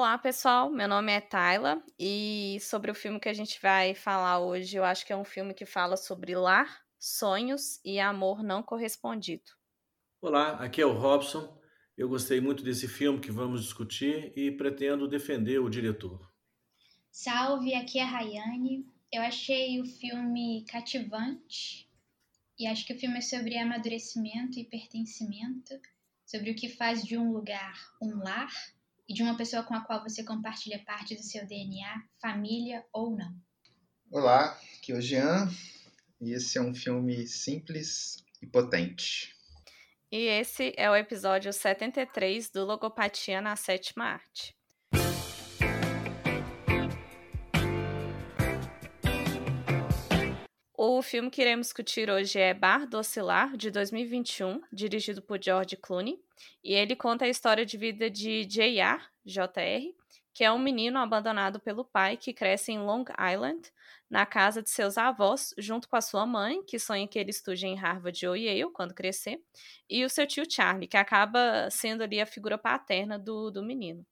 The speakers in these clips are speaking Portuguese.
Olá, pessoal. Meu nome é Tayla e sobre o filme que a gente vai falar hoje, eu acho que é um filme que fala sobre lar, sonhos e amor não correspondido. Olá, aqui é o Robson. Eu gostei muito desse filme que vamos discutir e pretendo defender o diretor. Salve, aqui é a Rayane. Eu achei o filme cativante e acho que o filme é sobre amadurecimento e pertencimento, sobre o que faz de um lugar um lar e de uma pessoa com a qual você compartilha parte do seu DNA, família ou não. Olá, aqui é o Jean e esse é um filme simples e potente. E esse é o episódio 73 do Logopatia na Sétima Arte. O filme que iremos discutir hoje é Bar do Oscilar, de 2021, dirigido por George Clooney. E ele conta a história de vida de J.R., JR, que é um menino abandonado pelo pai que cresce em Long Island, na casa de seus avós, junto com a sua mãe, que sonha que ele estude em Harvard ou Yale quando crescer, e o seu tio Charlie, que acaba sendo ali a figura paterna do, do menino.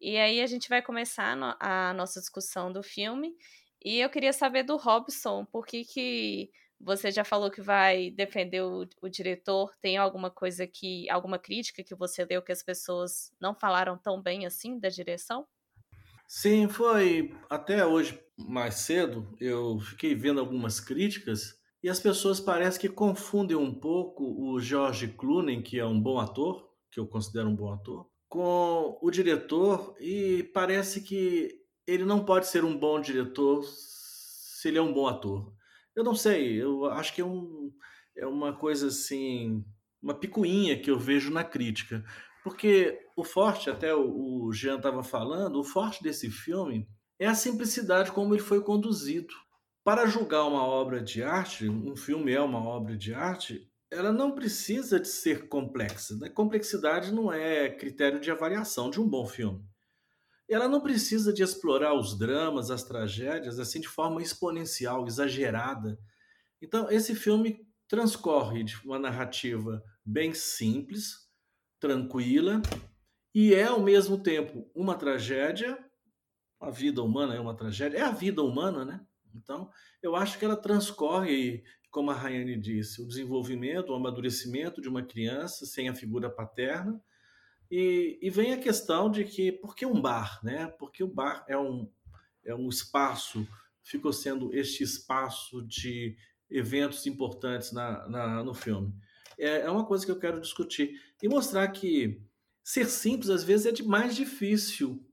E aí a gente vai começar a nossa discussão do filme e eu queria saber do Robson, por que, que você já falou que vai defender o, o, diretor? Tem alguma coisa que, alguma crítica que você leu que as pessoas não falaram tão bem assim da direção? Sim, foi até hoje mais cedo. Eu fiquei vendo algumas críticas e as pessoas parecem que confundem um pouco o George Clooney, que é um bom ator, que eu considero um bom ator, com o diretor e parece que ele não pode ser um bom diretor se ele é um bom ator. Eu não sei, eu acho que é, um, é uma coisa assim, uma picuinha que eu vejo na crítica. Porque o forte, até o, Jean estava falando, o forte desse filme é a simplicidade como ele foi conduzido. Para julgar uma obra de arte, um filme é uma obra de arte, ela não precisa de ser complexa. Né? Complexidade não é critério de avaliação de um bom filme ela não precisa de explorar os dramas, as tragédias, assim de forma exponencial, exagerada. Então, esse filme transcorre de uma narrativa bem simples, tranquila, e é ao mesmo tempo uma tragédia. A vida humana é uma tragédia, é a vida humana, né? Então, eu acho que ela transcorre, como a Rayane disse, o desenvolvimento, o amadurecimento de uma criança sem a figura paterna, e, e, vem a questão de que, por que um bar? Né? Porque o bar é um, é um espaço, ficou sendo este espaço de eventos importantes na, na no filme. É, é uma coisa que eu quero discutir e mostrar que ser simples às vezes é de mais difícil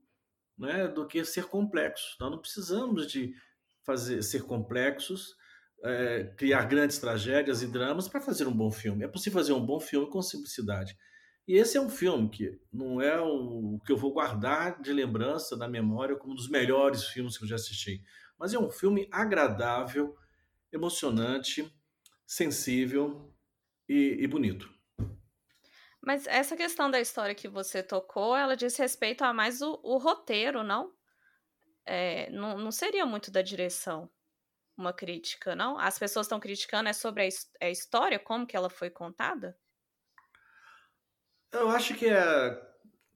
né, do que ser complexo. Nós não precisamos de fazer ser complexos, é, criar grandes tragédias e dramas para fazer um bom filme. É possível fazer um bom filme com simplicidade. E esse é um filme que não é o que eu vou guardar de lembrança na memória como um dos melhores filmes que eu já assisti, mas é um filme agradável, emocionante, sensível e, e bonito. Mas essa questão da história que você tocou, ela diz respeito a mais o, o roteiro, não? É, não? Não seria muito da direção uma crítica, não? As pessoas estão criticando é sobre a, a história, como que ela foi contada? Eu acho que é,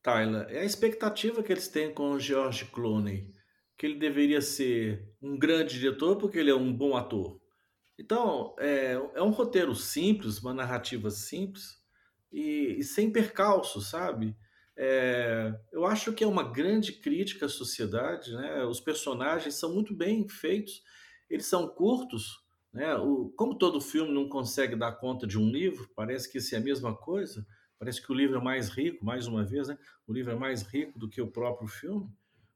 Tyler, é a expectativa que eles têm com o George Clooney, que ele deveria ser um grande diretor porque ele é um bom ator. Então, é, é um roteiro simples, uma narrativa simples e, e sem percalço, sabe? É, eu acho que é uma grande crítica à sociedade, né? Os personagens são muito bem feitos, eles são curtos, né? O, como todo filme não consegue dar conta de um livro, parece que isso é a mesma coisa. Parece que o livro é mais rico, mais uma vez, né? O livro é mais rico do que o próprio filme.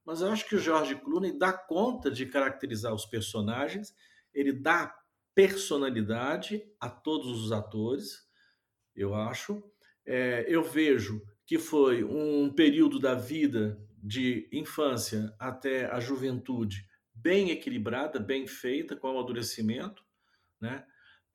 Mas eu acho que o George Clooney dá conta de caracterizar os personagens, ele dá personalidade a todos os atores, eu acho. É, eu vejo que foi um período da vida de infância até a juventude bem equilibrada, bem feita, com amadurecimento, né?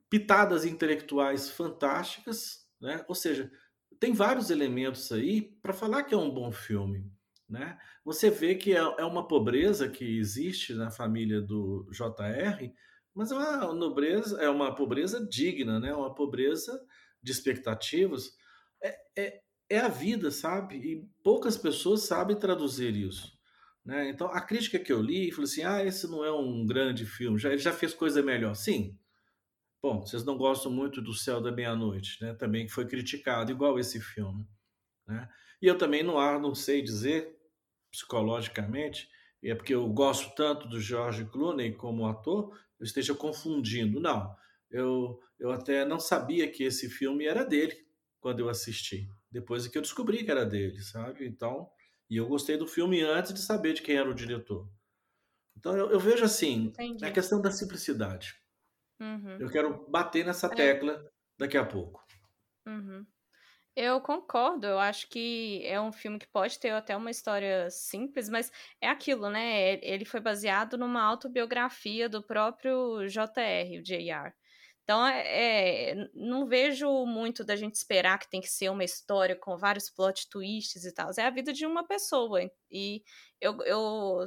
pitadas intelectuais fantásticas, né? ou seja, tem vários elementos aí para falar que é um bom filme. Né? Você vê que é, é uma pobreza que existe na família do JR, mas é uma nobreza, é uma pobreza digna, né? uma pobreza de expectativas. É, é, é a vida, sabe? E poucas pessoas sabem traduzir isso. Né? Então, a crítica que eu li, falou assim: ah, esse não é um grande filme, já, ele já fez coisa melhor. Sim. Bom, vocês não gostam muito do Céu da Meia-Noite, né? Também foi criticado, igual esse filme. Né? E eu também não, não sei dizer, psicologicamente, e é porque eu gosto tanto do George Clooney como ator, eu esteja confundindo. Não, eu, eu até não sabia que esse filme era dele quando eu assisti. Depois é que eu descobri que era dele, sabe? Então, e eu gostei do filme antes de saber de quem era o diretor. Então eu, eu vejo assim, Entendi. a questão da simplicidade. Uhum. Eu quero bater nessa é. tecla daqui a pouco. Uhum. Eu concordo, eu acho que é um filme que pode ter até uma história simples, mas é aquilo, né? Ele foi baseado numa autobiografia do próprio JR, o JR. Então, é, é, não vejo muito da gente esperar que tem que ser uma história com vários plot twists e tal. É a vida de uma pessoa. E eu, eu,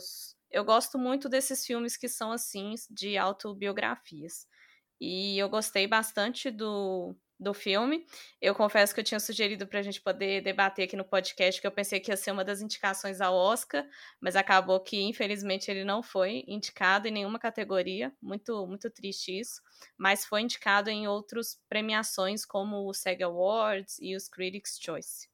eu gosto muito desses filmes que são assim, de autobiografias. E eu gostei bastante do, do filme. Eu confesso que eu tinha sugerido para a gente poder debater aqui no podcast, que eu pensei que ia ser uma das indicações ao Oscar, mas acabou que, infelizmente, ele não foi indicado em nenhuma categoria. Muito, muito triste isso. Mas foi indicado em outras premiações, como o SEG Awards e os Critics' Choice.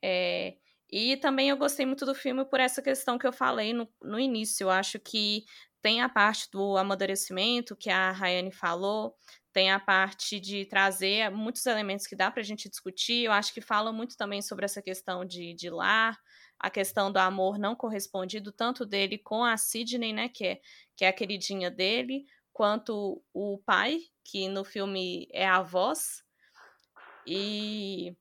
É, e também eu gostei muito do filme por essa questão que eu falei no, no início. Eu acho que tem a parte do amadurecimento que a Rayane falou, tem a parte de trazer muitos elementos que dá para a gente discutir. Eu acho que fala muito também sobre essa questão de, de lar, a questão do amor não correspondido, tanto dele com a Sidney, né, que é, que é a queridinha dele, quanto o pai, que no filme é a voz. E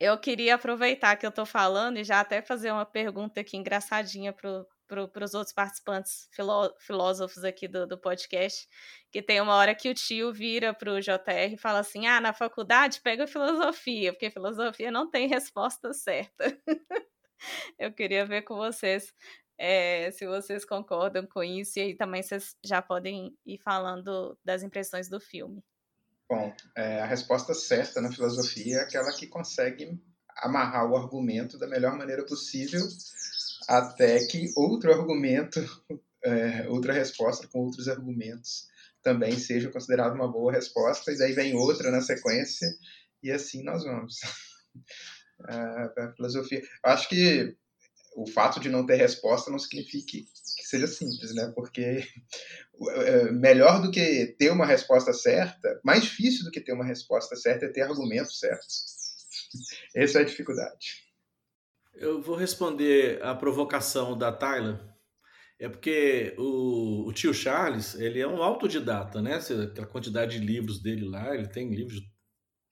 eu queria aproveitar que eu estou falando e já até fazer uma pergunta aqui engraçadinha pro, para os outros participantes filó filósofos aqui do, do podcast, que tem uma hora que o tio vira para o JR e fala assim: ah, na faculdade pega filosofia, porque filosofia não tem resposta certa. Eu queria ver com vocês é, se vocês concordam com isso, e aí também vocês já podem ir falando das impressões do filme. Bom, é, a resposta certa na filosofia é aquela que consegue amarrar o argumento da melhor maneira possível até que outro argumento, é, outra resposta com outros argumentos também seja considerada uma boa resposta, e daí vem outra na sequência, e assim nós vamos. a filosofia. Acho que o fato de não ter resposta não significa que seja simples, né? Porque é, melhor do que ter uma resposta certa, mais difícil do que ter uma resposta certa é ter argumentos certos. Essa é a dificuldade. Eu vou responder a provocação da Tyler. É porque o, o, tio Charles, ele é um autodidata, né? Aquela quantidade de livros dele lá, ele tem livros de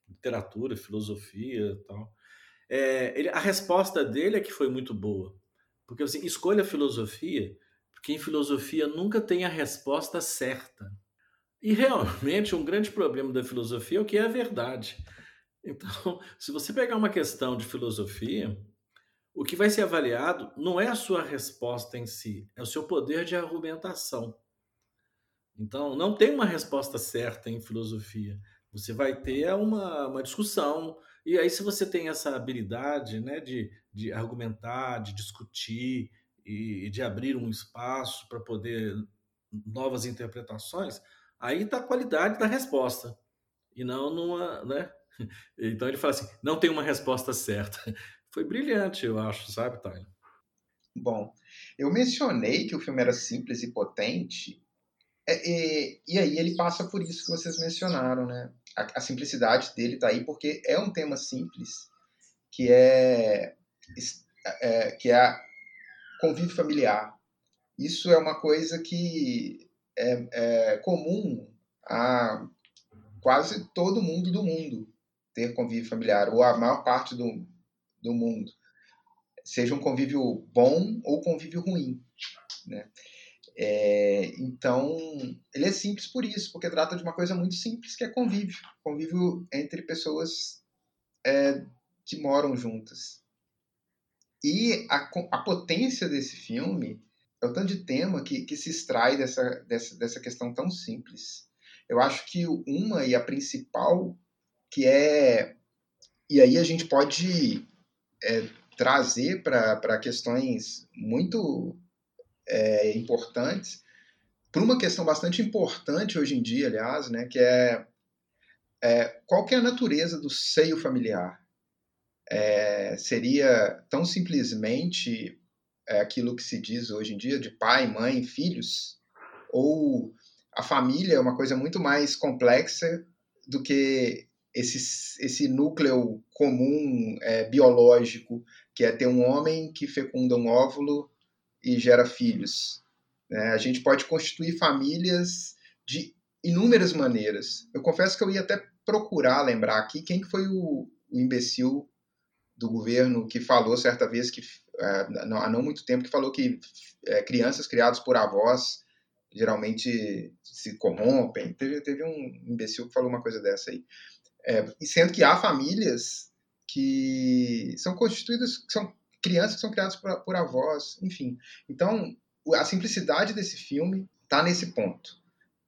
literatura, filosofia e tal. É, ele, a resposta dele é que foi muito boa. Porque assim, escolha filosofia, porque em filosofia nunca tem a resposta certa. E realmente um grande problema da filosofia é o que é a verdade. Então, se você pegar uma questão de filosofia, o que vai ser avaliado não é a sua resposta em si, é o seu poder de argumentação. Então, não tem uma resposta certa em filosofia. Você vai ter uma, uma discussão. E aí, se você tem essa habilidade né, de, de argumentar, de discutir e, de abrir um espaço para poder novas interpretações, aí está a qualidade da resposta. E não numa. Né? Então ele fala assim: não tem uma resposta certa foi brilhante, eu acho, sabe, Tyler? Bom, eu mencionei que o filme era simples e potente, e, é, e, e aí ele passa por isso que vocês mencionaram, né? A, a simplicidade dele tá aí porque é um tema simples, que é, é que é convívio familiar. Isso é uma coisa que é, é comum a quase todo mundo do mundo ter convívio familiar, ou a maior parte do, do mundo, seja um convívio bom ou convívio ruim, né? É, então, ele é simples por isso, porque trata de uma coisa muito simples que é convívio, convívio entre pessoas é, que moram juntas. E a, a potência desse filme é o tanto de tema que, que se extrai dessa, dessa, dessa questão tão simples. Eu acho que uma e a principal, que é e aí a gente pode é, trazer para questões muito é, importantes, para uma questão bastante importante hoje em dia, aliás, né, que é, é qual que é a natureza do seio familiar? É, seria tão simplesmente é, aquilo que se diz hoje em dia de pai, mãe, filhos? Ou a família é uma coisa muito mais complexa do que esse, esse núcleo comum é, biológico, que é ter um homem que fecunda um óvulo e gera filhos. Né? A gente pode constituir famílias de inúmeras maneiras. Eu confesso que eu ia até procurar lembrar aqui quem foi o, o imbecil do governo que falou certa vez que é, não, há não muito tempo que falou que é, crianças criadas por avós geralmente se corrompem. Teve, teve um imbecil que falou uma coisa dessa aí. É, sendo que há famílias que são constituídas, que são crianças que são criadas por, por avós, enfim. Então, a simplicidade desse filme está nesse ponto.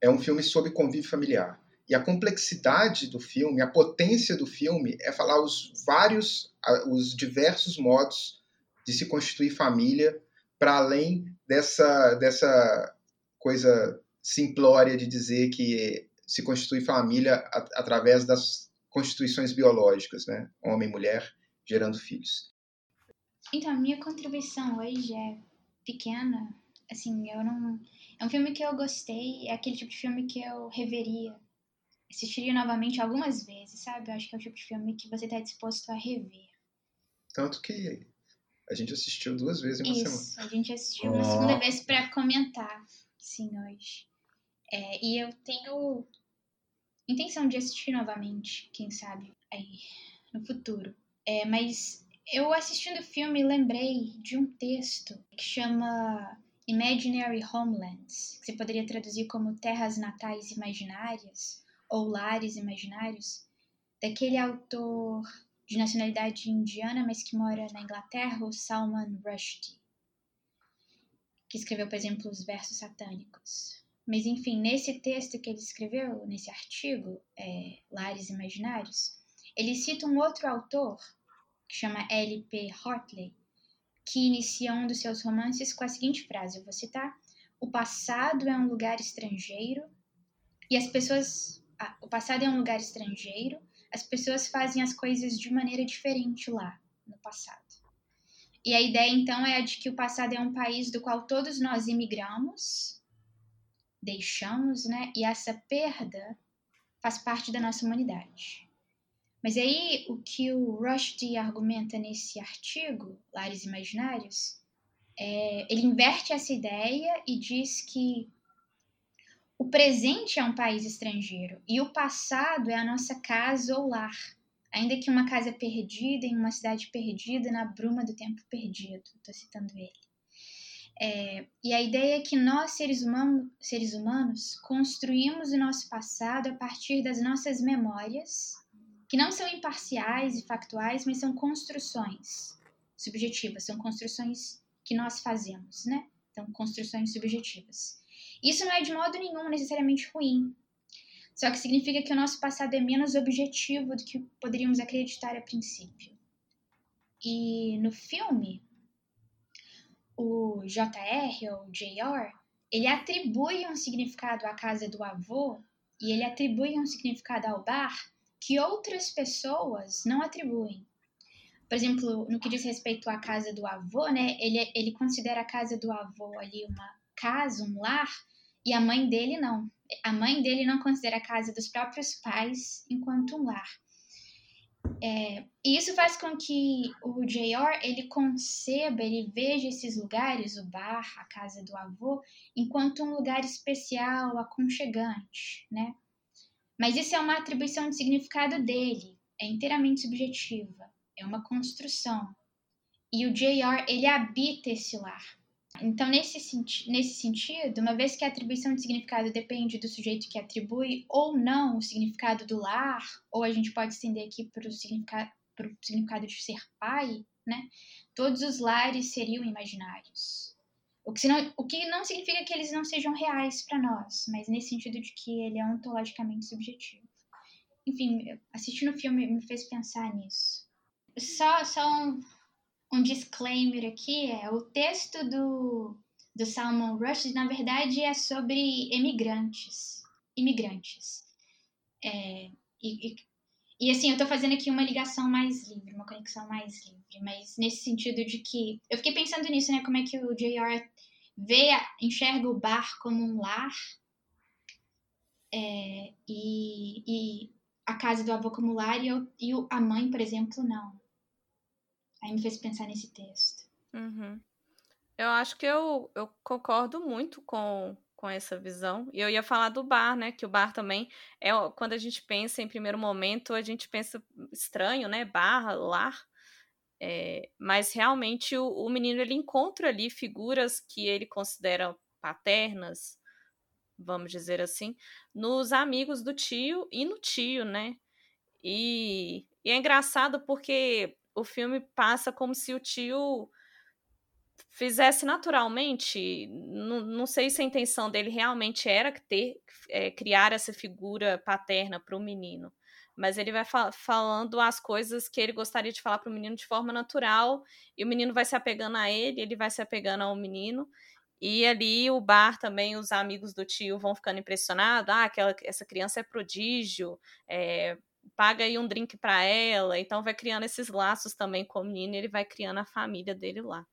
É um filme sobre convívio familiar. E a complexidade do filme, a potência do filme é falar os vários, os diversos modos de se constituir família para além dessa, dessa coisa simplória de dizer que se constitui família através das constituições biológicas, né? Homem e mulher gerando filhos. Então, a minha contribuição hoje é pequena. Assim, eu não. É um filme que eu gostei, é aquele tipo de filme que eu reveria. Assistiria novamente algumas vezes, sabe? Eu acho que é o tipo de filme que você está disposto a rever. Tanto que a gente assistiu duas vezes em uma Isso, semana. a gente assistiu uma oh. segunda vez para comentar, sim, hoje. É, e eu tenho intenção de assistir novamente, quem sabe, aí no futuro. É, mas eu assistindo o filme lembrei de um texto que chama Imaginary Homelands, que você poderia traduzir como Terras Natais Imaginárias ou Lares Imaginários, daquele autor de nacionalidade indiana, mas que mora na Inglaterra, o Salman Rushdie, que escreveu, por exemplo, os versos satânicos. Mas, enfim, nesse texto que ele escreveu, nesse artigo, é, Lares Imaginários, ele cita um outro autor, que chama L.P. Hartley, que inicia um dos seus romances com a seguinte frase: eu vou citar. O passado é um lugar estrangeiro e as pessoas. Ah, o passado é um lugar estrangeiro, as pessoas fazem as coisas de maneira diferente lá, no passado. E a ideia então é a de que o passado é um país do qual todos nós imigramos deixamos, né? E essa perda faz parte da nossa humanidade. Mas aí o que o Rushdie argumenta nesse artigo, Lares Imaginários, é, ele inverte essa ideia e diz que o presente é um país estrangeiro e o passado é a nossa casa ou lar, ainda que uma casa perdida em uma cidade perdida na bruma do tempo perdido. Estou citando ele. É, e a ideia é que nós, seres, humano, seres humanos, construímos o nosso passado a partir das nossas memórias, que não são imparciais e factuais, mas são construções subjetivas, são construções que nós fazemos, né? Então, construções subjetivas. Isso não é de modo nenhum necessariamente ruim, só que significa que o nosso passado é menos objetivo do que poderíamos acreditar a princípio. E no filme, o JR ou JR, ele atribui um significado à casa do avô e ele atribui um significado ao bar que outras pessoas não atribuem. Por exemplo, no que diz respeito à casa do avô, né, ele, ele considera a casa do avô ali uma casa, um lar, e a mãe dele não. A mãe dele não considera a casa dos próprios pais enquanto um lar. É, e isso faz com que o JR ele conceba, ele veja esses lugares, o bar, a casa do avô, enquanto um lugar especial, aconchegante, né? Mas isso é uma atribuição de significado dele, é inteiramente subjetiva, é uma construção. E o JR ele habita esse lar. Então, nesse, nesse sentido, uma vez que a atribuição de significado depende do sujeito que atribui ou não o significado do lar, ou a gente pode estender aqui para o significado, significado de ser pai, né? Todos os lares seriam imaginários. O que, não, o que não significa que eles não sejam reais para nós, mas nesse sentido de que ele é ontologicamente subjetivo. enfim, assistindo o filme me fez pensar nisso. Só, só um, um disclaimer aqui é o texto do, do Salman Rushdie, na verdade, é sobre imigrantes. Imigrantes. É, e, e, e, assim, eu tô fazendo aqui uma ligação mais livre, uma conexão mais livre, mas nesse sentido de que. Eu fiquei pensando nisso, né? Como é que o J.R. vê, enxerga o bar como um lar. É, e, e a casa do avô como lar e, eu, e a mãe, por exemplo, não. Aí me fez pensar nesse texto. Uhum. Eu acho que eu, eu concordo muito com, com essa visão. E eu ia falar do bar, né? Que o bar também é quando a gente pensa em primeiro momento, a gente pensa estranho, né? Barra, lar. É, mas realmente o, o menino ele encontra ali figuras que ele considera paternas, vamos dizer assim, nos amigos do tio e no tio, né? E, e é engraçado porque o filme passa como se o tio fizesse naturalmente. Não, não sei se a intenção dele realmente era ter, é, criar essa figura paterna para o menino. Mas ele vai fa falando as coisas que ele gostaria de falar para o menino de forma natural, e o menino vai se apegando a ele, ele vai se apegando ao menino. E ali o bar também, os amigos do tio vão ficando impressionados. Ah, aquela, essa criança é prodígio, é, paga aí um drink para ela. Então vai criando esses laços também com o menino, ele vai criando a família dele lá.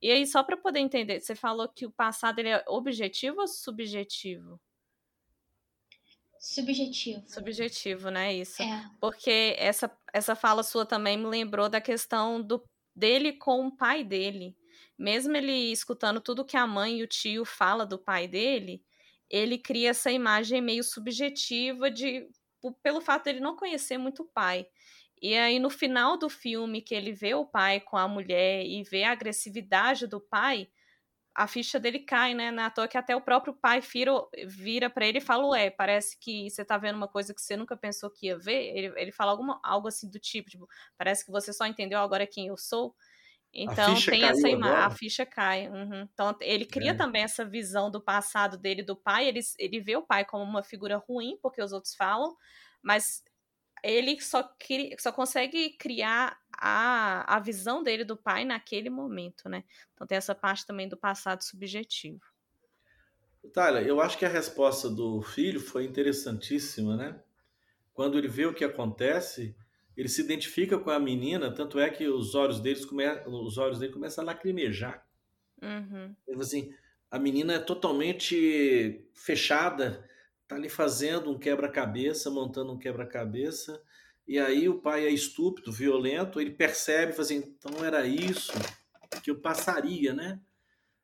E aí, só para poder entender, você falou que o passado ele é objetivo ou subjetivo? Subjetivo. Subjetivo, né? Isso. É. Porque essa, essa fala sua também me lembrou da questão do dele com o pai dele. Mesmo ele escutando tudo que a mãe e o tio fala do pai dele, ele cria essa imagem meio subjetiva de pelo fato dele não conhecer muito o pai. E aí, no final do filme, que ele vê o pai com a mulher e vê a agressividade do pai, a ficha dele cai, né? Na toa que até o próprio pai vira, vira para ele e fala: Ué, parece que você tá vendo uma coisa que você nunca pensou que ia ver. Ele, ele fala alguma, algo assim do tipo, tipo, parece que você só entendeu agora quem eu sou. Então tem essa imagem, a ficha cai. Uhum. Então ele cria é. também essa visão do passado dele, do pai. Ele, ele vê o pai como uma figura ruim, porque os outros falam, mas ele só, cria, só consegue criar a, a visão dele do pai naquele momento, né? Então tem essa parte também do passado subjetivo. Tyler, eu acho que a resposta do filho foi interessantíssima, né? Quando ele vê o que acontece, ele se identifica com a menina, tanto é que os olhos, deles come... os olhos dele começam a lacrimejar. Uhum. Assim, a menina é totalmente fechada, tá ali fazendo um quebra-cabeça, montando um quebra-cabeça, e aí o pai é estúpido, violento, ele percebe, faz assim, então era isso que eu passaria, né?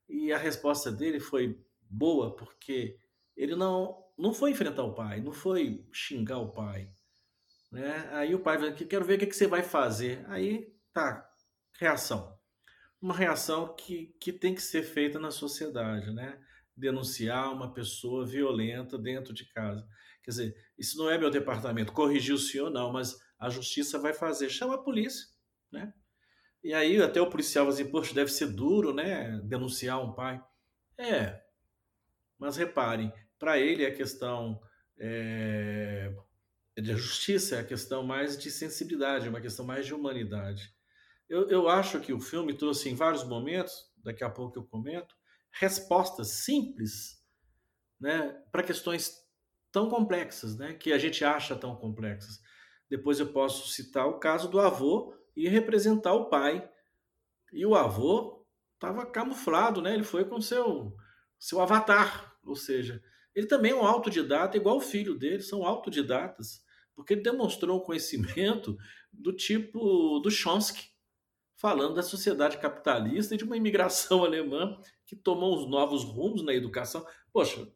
E a resposta dele foi boa, porque ele não não foi enfrentar o pai, não foi xingar o pai, né? Aí o pai vai, quero ver o que, que você vai fazer. Aí tá, reação. Uma reação que, que tem que ser feita na sociedade, né? denunciar uma pessoa violenta dentro de casa. Quer dizer, isso não é meu departamento, corrigir o senhor não, mas a justiça vai fazer, chama a polícia, né? E aí até o policial vai dizer, poxa, deve ser duro, né, denunciar um pai. É, mas reparem, para ele a questão é, de justiça é a questão mais de sensibilidade, é uma questão mais de humanidade. Eu, eu acho que o filme trouxe em vários momentos, daqui a pouco eu comento, respostas simples né, para questões tão complexas, né, que a gente acha tão complexas. Depois eu posso citar o caso do avô e representar o pai. E o avô estava camuflado, né? Ele foi com seu seu avatar, ou seja, ele também é um autodidata, igual o filho dele, são autodidatas, porque ele demonstrou um conhecimento do tipo do Chomsky, falando da sociedade capitalista e de uma imigração alemã que tomou uns novos rumos na educação. Poxa,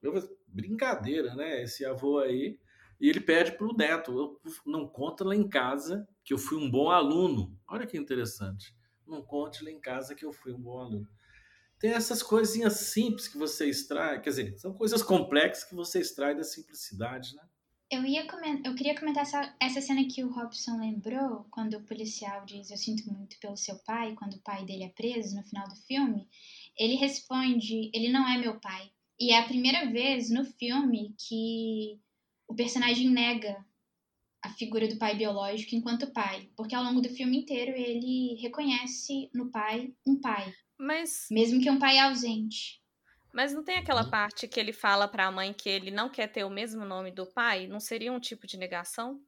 brincadeira, né? Esse avô aí. E ele pede para o neto: não conta lá em casa que eu fui um bom aluno. Olha que interessante. Não conte lá em casa que eu fui um bom aluno. Tem essas coisinhas simples que você extrai, quer dizer, são coisas complexas que você extrai da simplicidade, né? Eu, ia comentar, eu queria comentar essa, essa cena que o Robson lembrou, quando o policial diz eu sinto muito pelo seu pai, quando o pai dele é preso no final do filme. Ele responde, ele não é meu pai. E é a primeira vez no filme que o personagem nega a figura do pai biológico enquanto pai, porque ao longo do filme inteiro ele reconhece no pai um pai. Mas. Mesmo que um pai ausente. Mas não tem aquela parte que ele fala para a mãe que ele não quer ter o mesmo nome do pai? Não seria um tipo de negação?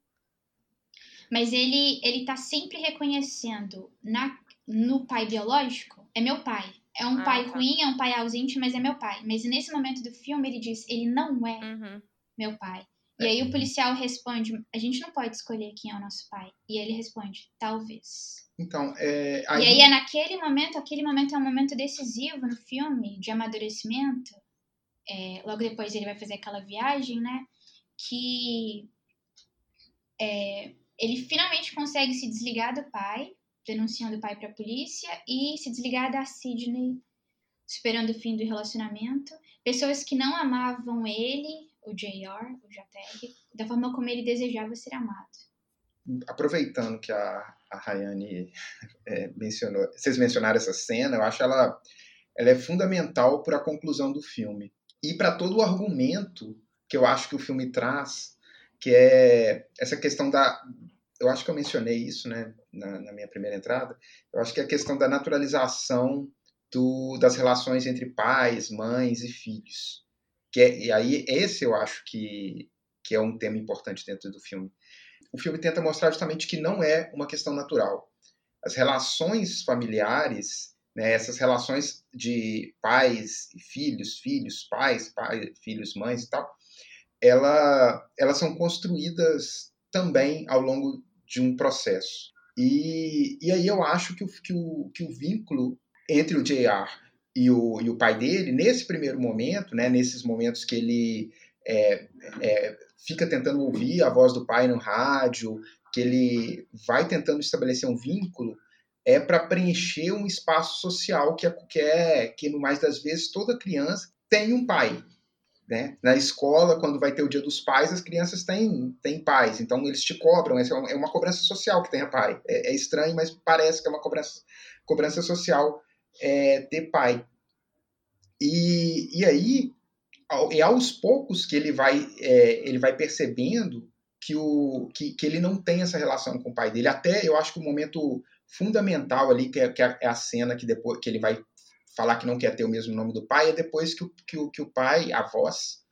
Mas ele ele tá sempre reconhecendo na no pai biológico, é meu pai. É um Ah, pai tá. ruim, é um pai ausente, mas é meu pai. Mas nesse momento do filme ele diz, ele não é Uhum. meu pai. E aí o policial responde, a gente não pode escolher quem é o nosso pai. E ele responde, talvez. Então, é, E aí é naquele momento, aquele momento é um momento decisivo no filme, de amadurecimento. É, logo depois ele vai fazer aquela viagem, né? Que é, ele finalmente consegue se desligar do pai, denunciando o pai pra polícia, e se desligar da Sidney, esperando o fim do relacionamento. Pessoas que não amavam ele, o JR, o JR, da forma como ele desejava ser amado. aproveitando que a, a Rayane é, mencionou, vocês mencionaram essa cena, eu acho ela, ela é fundamental para a conclusão do filme e para todo o argumento que eu acho que o filme traz, que é essa questão da, eu acho que eu mencionei isso, né, na, na minha primeira entrada, eu acho que é a questão da naturalização do, das relações entre pais, mães e filhos, que é, e aí esse eu acho que que é um tema importante dentro do filme o filme tenta mostrar justamente que não é uma questão natural. As relações familiares, né, essas relações de pais e filhos, filhos, pais, pai, filhos, mães e tal, ela, elas são construídas também ao longo de um processo. E, e aí eu acho que o, que o, que o vínculo entre o JR e o, e o pai dele, nesse primeiro momento, né, nesses momentos que ele é, é, fica tentando ouvir a voz do pai no rádio, que ele vai tentando estabelecer um vínculo, é para preencher um espaço social que é, que é que no mais das vezes toda criança tem um pai. Né? Na escola, quando vai ter o dia dos pais, as crianças têm, têm pais, então eles te cobram, é uma, é uma cobrança social que tenha pai. É, é estranho, mas parece que é uma cobrança, cobrança social é, ter pai. E, e aí, e aos poucos que ele vai, é, ele vai percebendo que, o, que, que ele não tem essa relação com o pai dele. Até eu acho que o momento fundamental ali, que é, que é a cena que depois que ele vai falar que não quer ter o mesmo nome do pai, é depois que o, que o, que o pai, a voz,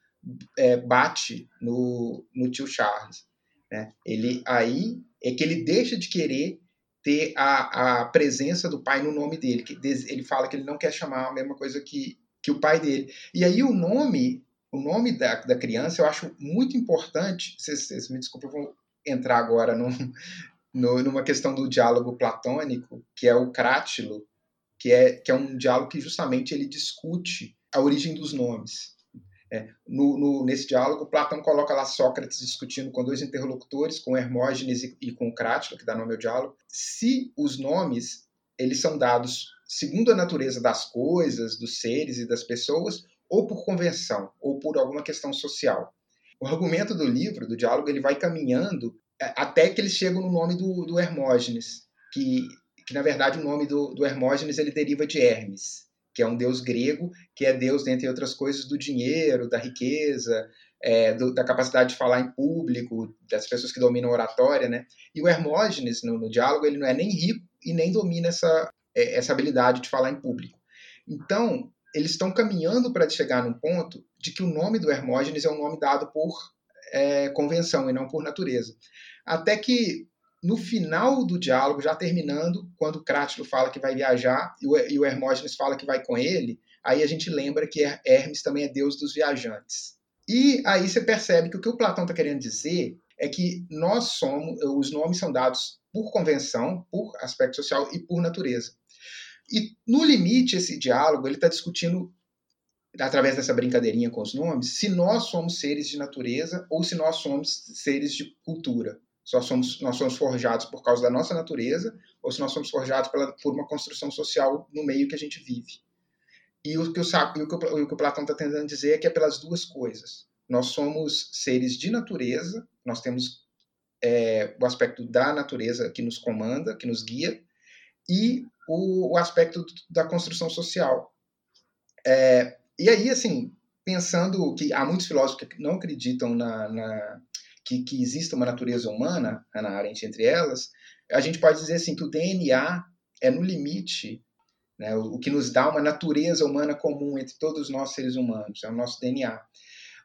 é, bate no, no tio Charles. Né? Ele aí é que ele deixa de querer ter a, a presença do pai no nome dele. Que ele fala que ele não quer chamar a mesma coisa que, que o pai dele. E aí o nome, o nome da, da criança eu acho muito importante. Vocês, vocês me desculpem, eu vou entrar agora num, no, numa questão do diálogo platônico, que é o crátilo, que é, que é um diálogo que justamente ele discute a origem dos nomes. É, no, no, nesse diálogo, Platão coloca lá Sócrates discutindo com dois interlocutores, com Hermógenes e, e com Crátilo, que dá nome ao diálogo, se os nomes eles são dados segundo a natureza das coisas, dos seres e das pessoas, ou por convenção, ou por alguma questão social. O argumento do livro, do diálogo, ele vai caminhando até que eles chegam no nome do, do Hermógenes, que, que na verdade o nome do, do Hermógenes ele deriva de Hermes, que é um deus grego, que é deus, dentre outras coisas, do dinheiro, da riqueza, é, do, da capacidade de falar em público, das pessoas que dominam a oratória, né? E o Hermógenes, no, no diálogo, ele não é nem rico e nem domina essa, essa habilidade de falar em público. Então, eles estão caminhando para chegar num ponto de que o nome do Hermógenes é um nome dado por é, convenção e não por natureza. Até que no final do diálogo, já terminando, quando Crátilo fala que vai viajar e o, Hermógenes fala que vai com ele, aí a gente lembra que Hermes também é deus dos viajantes. E aí você percebe que o que o Platão está querendo dizer é que nós somos, os nomes são dados por convenção, por aspecto social e por natureza. E no limite esse diálogo ele está discutindo através dessa brincadeirinha com os nomes, se nós somos seres de natureza ou se nós somos seres de cultura. Se nós somos, nós somos forjados por causa da nossa natureza ou se nós somos forjados pela, por uma construção social no meio que a gente vive. E o que o, e o, que o, o, que o Platão está tentando dizer é que é pelas duas coisas. Nós somos seres de natureza, nós temos é, o aspecto da natureza que nos comanda, que nos guia, e o, o aspecto da construção social. É, e aí, assim, pensando que há muitos filósofos que não acreditam na, na que, que exista uma natureza humana, Ana Arendt entre elas, a gente pode dizer assim que o DNA é no limite né, o, o que nos dá uma natureza humana comum entre todos nós seres humanos, é o nosso DNA.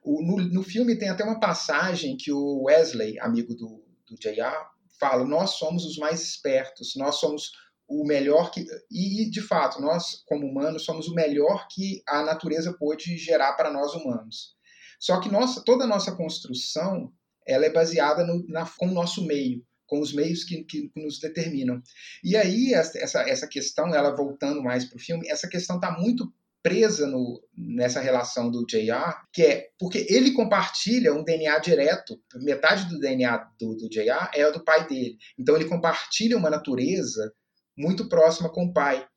O, no, no filme tem até uma passagem que o Wesley, amigo do, do J.R., fala: nós somos os mais espertos, nós somos o melhor que. E, de fato, nós, como humanos, somos o melhor que a natureza pôde gerar para nós humanos. Só que nossa, toda a nossa construção ela é baseada no, na, com o nosso meio, com os meios que, que, nos determinam. E aí, essa, essa questão, ela voltando mais para o filme, essa questão está muito presa no, nessa relação do JR, que é porque ele compartilha um DNA direto, metade do DNA do, do JR é o do pai dele. Então ele compartilha uma natureza muito próxima com o pai.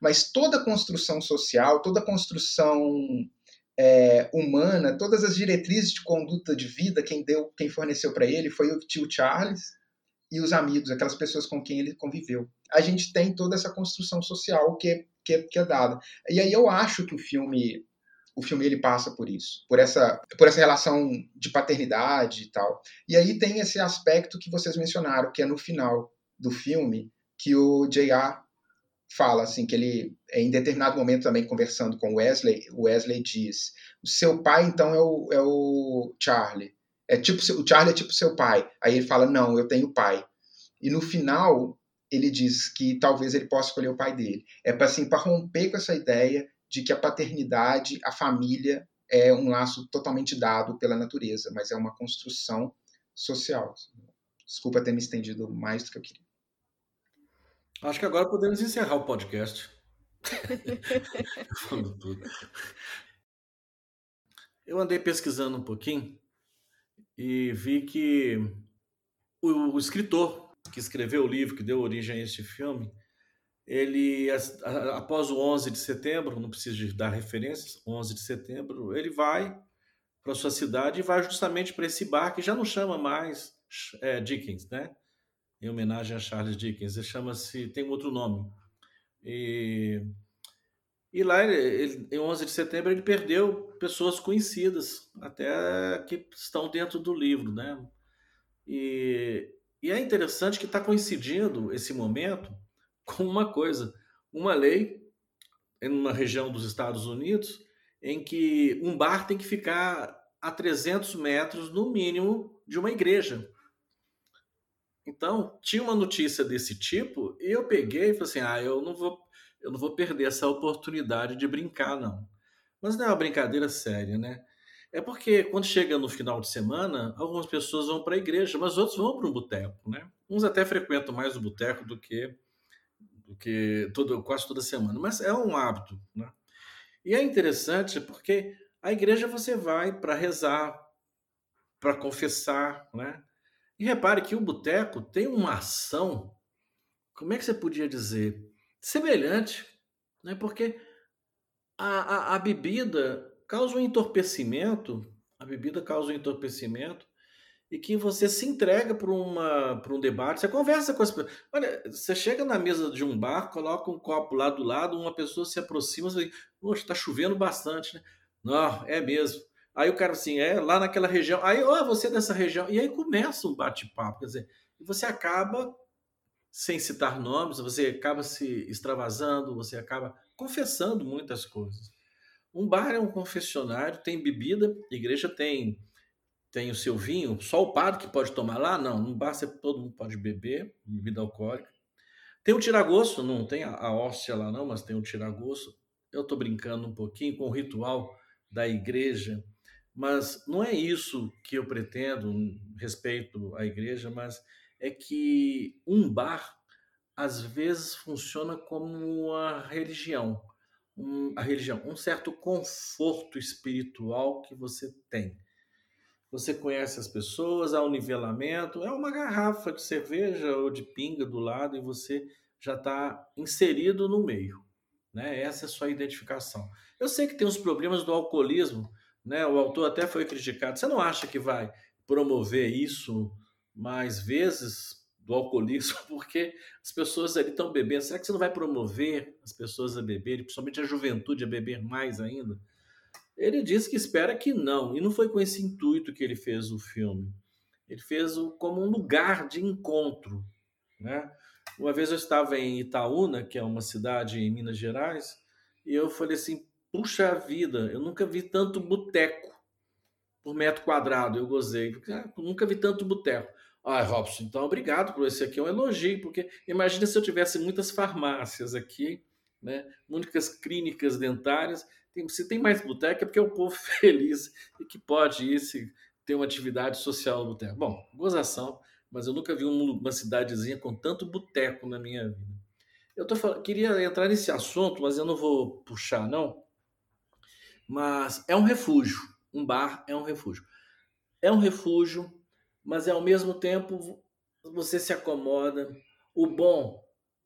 Mas toda construção social, toda construção é, humana, todas as diretrizes de conduta de vida, quem deu, quem forneceu para ele foi o tio Charles e os amigos, aquelas pessoas com quem ele conviveu. A gente tem toda essa construção social que é, que é, que é dada. E aí eu acho que o filme o filme ele passa por isso, por essa, por essa relação de paternidade e tal. E aí tem esse aspecto que vocês mencionaram, que é no final do filme, que o J.R. fala assim que ele em determinado momento também conversando com Wesley, Wesley diz: "O seu pai então é o, é o Charlie. É tipo o Charlie é tipo seu pai". Aí ele fala: "Não, eu tenho pai". E no final ele diz que talvez ele possa escolher o pai dele. É para assim, para romper com essa ideia de que a paternidade, a família é um laço totalmente dado pela natureza, mas é uma construção social. Desculpa ter me estendido mais do que eu queria. Acho que agora podemos encerrar o podcast. Eu andei pesquisando um pouquinho e vi que o, o, escritor que escreveu o livro que deu origem a este filme, ele após o 11 de setembro, não preciso dar referências, 11 de setembro, ele vai para sua cidade e vai justamente para esse bar que já não chama mais é, Dickens, né? Em homenagem a Charles Dickens. Ele chama-se, tem um outro nome. E, e lá, ele, ele, em 11 de setembro, ele perdeu pessoas conhecidas, até que estão dentro do livro, né? E, e é interessante que está coincidindo esse momento com uma coisa, uma lei em uma região dos Estados Unidos em que um bar tem que ficar a 300 metros no mínimo de uma igreja. Então, tinha uma notícia desse tipo e eu peguei e falei assim: ah, eu não vou, eu não vou perder essa oportunidade de brincar, não. Mas não é uma brincadeira séria, né? É porque quando chega no final de semana, algumas pessoas vão para a igreja, mas outros vão para um boteco, né? Uns até frequentam mais o boteco do que do que todo, quase toda semana, mas é um hábito, né? E é interessante porque a igreja você vai para rezar, para confessar, né? E repare que o boteco tem uma ação, como é que você podia dizer? Semelhante, né? porque a, a, a bebida causa um entorpecimento, a bebida causa um entorpecimento, e que você se entrega para um debate, você conversa com as pessoas. Olha, você chega na mesa de um bar, coloca um copo lá do lado, uma pessoa se aproxima, você diz, poxa, está chovendo bastante, né? Não, é mesmo. Aí o cara assim, é lá naquela região. Aí, ó, oh, você é dessa região. E aí começa um bate-papo. Quer dizer, e você acaba, sem citar nomes, você acaba se extravasando, você acaba confessando muitas coisas. Um bar é um confessionário, tem bebida, igreja tem tem o seu vinho, só o padre que pode tomar lá? Não, no bar você, todo mundo pode beber, bebida alcoólica. Tem o tiragosto, não tem a, a hóstia lá não, mas tem o tiragosto. Eu estou brincando um pouquinho com o ritual da igreja mas não é isso que eu pretendo, respeito à igreja, mas é que um bar às vezes funciona como uma religião, um, a religião, um certo conforto espiritual que você tem. Você conhece as pessoas, há um nivelamento, é uma garrafa de cerveja ou de pinga do lado e você já está inserido no meio. Né? Essa é a sua identificação. Eu sei que tem os problemas do alcoolismo, né? O autor até foi criticado. Você não acha que vai promover isso mais vezes do alcoolismo, porque as pessoas ali estão bebendo. Será que você não vai promover as pessoas a beberem, principalmente a juventude a beber mais ainda? Ele diz que espera que não, e não foi com esse intuito que ele fez o filme. Ele fez o, como um lugar de encontro. Né? Uma vez eu estava em Itaúna, que é uma cidade em Minas Gerais, e eu falei assim: puxa vida, eu nunca vi tanto boteco por metro quadrado. Eu gozei, ah, nunca vi tanto boteco. Ah, Robson, então obrigado por esse aqui, é um elogio, porque imagina se eu tivesse muitas farmácias aqui, né? muitas clínicas dentárias. Tem, se tem mais boteco é porque é o povo feliz e que pode ir se ter uma atividade social no boteco. Bom, gozação, mas eu nunca vi uma cidadezinha com tanto boteco na minha vida. Eu tô falando, queria entrar nesse assunto, mas eu não vou puxar, não. Mas é um refúgio. Um bar é um refúgio. É um refúgio mas ao mesmo tempo você se acomoda. O bom